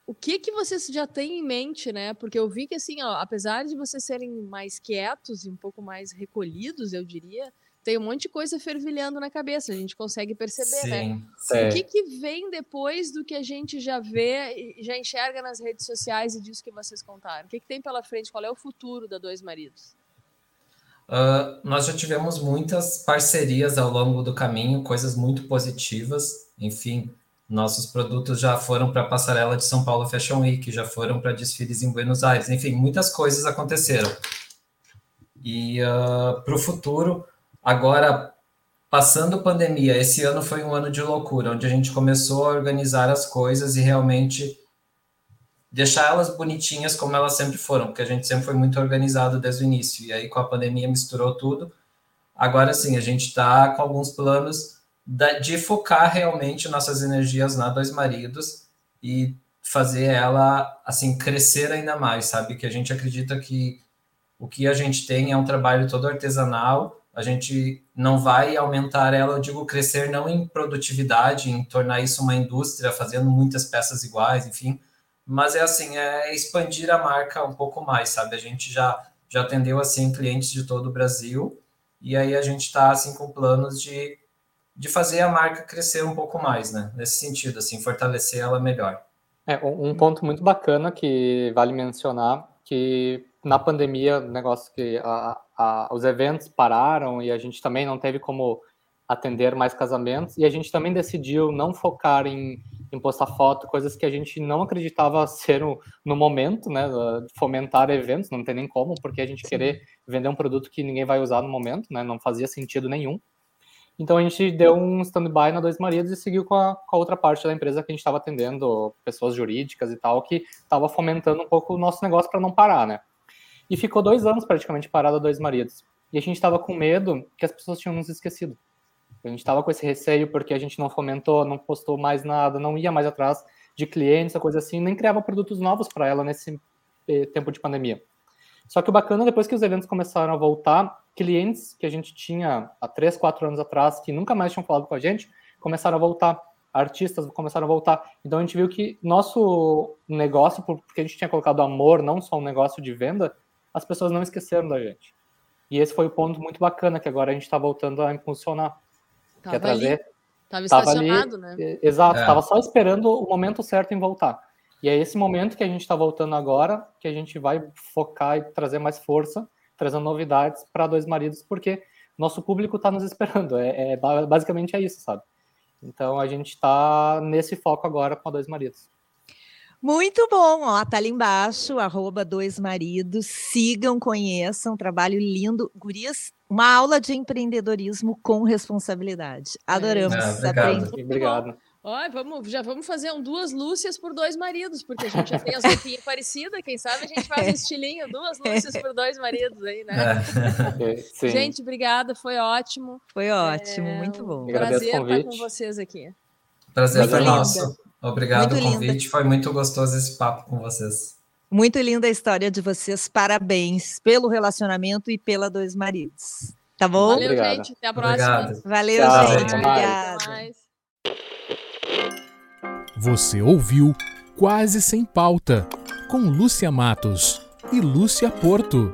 C: o que que vocês já têm em mente, né? Porque eu vi que assim, ó, apesar de vocês serem mais quietos e um pouco mais recolhidos, eu diria, tem um monte de coisa fervilhando na cabeça, a gente consegue perceber, né? Sim, né? O que, que vem depois do que a gente já vê, já enxerga nas redes sociais e disso que vocês contaram? O que, que tem pela frente? Qual é o futuro da Dois Maridos?
E: Uh, nós já tivemos muitas parcerias ao longo do caminho, coisas muito positivas. Enfim, nossos produtos já foram para a passarela de São Paulo Fashion Week, já foram para desfiles em Buenos Aires. Enfim, muitas coisas aconteceram. E uh, para o futuro, agora passando pandemia, esse ano foi um ano de loucura, onde a gente começou a organizar as coisas e realmente deixar elas bonitinhas como elas sempre foram, porque a gente sempre foi muito organizado desde o início, e aí com a pandemia misturou tudo. Agora sim, a gente está com alguns planos de focar realmente nossas energias na Dois Maridos e fazer ela assim crescer ainda mais, sabe? Que a gente acredita que o que a gente tem é um trabalho todo artesanal, a gente não vai aumentar ela, eu digo crescer não em produtividade, em tornar isso uma indústria, fazendo muitas peças iguais, enfim, mas é assim, é expandir a marca um pouco mais, sabe? A gente já, já atendeu assim clientes de todo o Brasil e aí a gente está assim com planos de, de fazer a marca crescer um pouco mais, né? Nesse sentido, assim, fortalecer ela melhor.
D: É, um ponto muito bacana que vale mencionar que na pandemia, negócio que a, a, os eventos pararam e a gente também não teve como atender mais casamentos e a gente também decidiu não focar em em postar foto, coisas que a gente não acreditava ser no, no momento, né? Fomentar eventos, não tem nem como, porque a gente Sim. querer vender um produto que ninguém vai usar no momento, né? Não fazia sentido nenhum. Então a gente deu um stand-by na Dois Maridos e seguiu com a, com a outra parte da empresa que a gente estava atendendo, pessoas jurídicas e tal, que estava fomentando um pouco o nosso negócio para não parar, né? E ficou dois anos praticamente parado a Dois Maridos. E a gente estava com medo que as pessoas tinham nos esquecido. A gente estava com esse receio porque a gente não fomentou, não postou mais nada, não ia mais atrás de clientes, coisa assim, nem criava produtos novos para ela nesse eh, tempo de pandemia. Só que o bacana, depois que os eventos começaram a voltar, clientes que a gente tinha há três, quatro anos atrás, que nunca mais tinham falado com a gente, começaram a voltar. Artistas começaram a voltar. Então a gente viu que nosso negócio, porque a gente tinha colocado amor, não só um negócio de venda, as pessoas não esqueceram da gente. E esse foi o ponto muito bacana que agora a gente está voltando a impulsionar.
C: Tava quer trazer. Ali. Tava estacionado,
D: ali, né? Exato, estava é. só esperando o momento certo em voltar. E é esse momento que a gente está voltando agora, que a gente vai focar e trazer mais força, trazendo novidades para Dois Maridos, porque nosso público está nos esperando. É, é, basicamente é isso, sabe? Então a gente está nesse foco agora com a Dois Maridos.
B: Muito bom, ó, tá ali embaixo, arroba dois maridos, sigam, conheçam, trabalho lindo. Gurias, uma aula de empreendedorismo com responsabilidade. Adoramos.
E: É, obrigado.
D: obrigado.
C: Olha, vamos, já vamos fazer um, duas Lúcias por dois maridos, porque a gente já tem as roupinhas parecidas, quem sabe a gente faz um estilinho, duas Lúcias por dois maridos aí, né? É. gente, obrigada, foi ótimo.
B: Foi ótimo, é, muito bom.
C: Prazer estar com vocês aqui.
E: Prazer foi nosso. Obrigado muito o convite, linda. foi muito gostoso esse papo com vocês.
B: Muito linda a história de vocês, parabéns pelo relacionamento e pela Dois Maridos. Tá bom?
C: Valeu, Obrigado. gente. Até a próxima. Obrigado.
B: Valeu, Tchau, gente. Obrigada.
A: Você ouviu Quase Sem Pauta, com Lúcia Matos e Lúcia Porto.